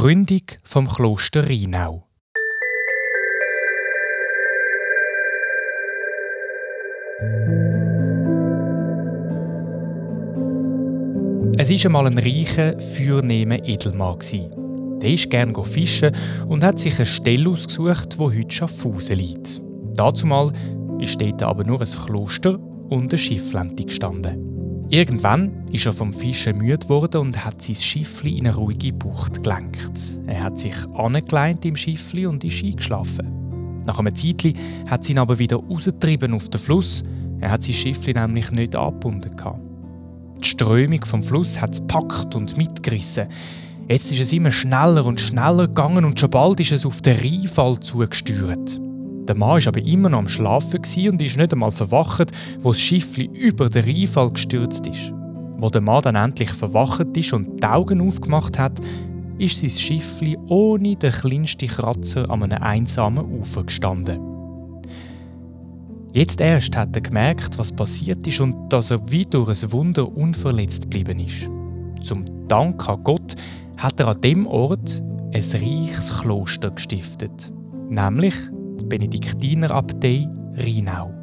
Gründung vom Kloster Rheinau. Es war einmal ein reicher, vornehmer Edelmann. Der ist gerne fischen und hat sich eine Stelle ausgesucht, wo heute Schaffhausen liegt. Dazumal ist dort aber nur ein Kloster und eine Schifflente gestanden. Irgendwann ist er vom Fischen müde geworden und hat sein Schiffli in eine ruhige Bucht gelenkt. Er hat sich angeleint im Schiffli und ist eingeschlafen. Nach einem Zeitli hat sie ihn aber wieder rausgetrieben auf den Fluss. Er hat sein Schiffli nämlich nicht angebunden. Die Strömung vom Fluss hat es packt und mitgerissen. Jetzt ist es immer schneller und schneller gegangen und schon bald ist es auf den Rheinfall zugesteuert. Der Mann war aber immer noch am Schlafen und ist nicht einmal verwacht, wo das Schiffli über den Rheinfall gestürzt ist. Wo der Mann dann endlich verwacht ist und die Augen aufgemacht hat, ist sein Schiffli ohne den kleinsten Kratzer an einem einsamen Ufer gestanden. Jetzt erst hat er gemerkt, was passiert ist und dass er wie durch ein Wunder unverletzt geblieben ist. Zum Dank an Gott hat er an dem Ort ein reiches Kloster gestiftet, nämlich Benediktinerabtei Rheinau.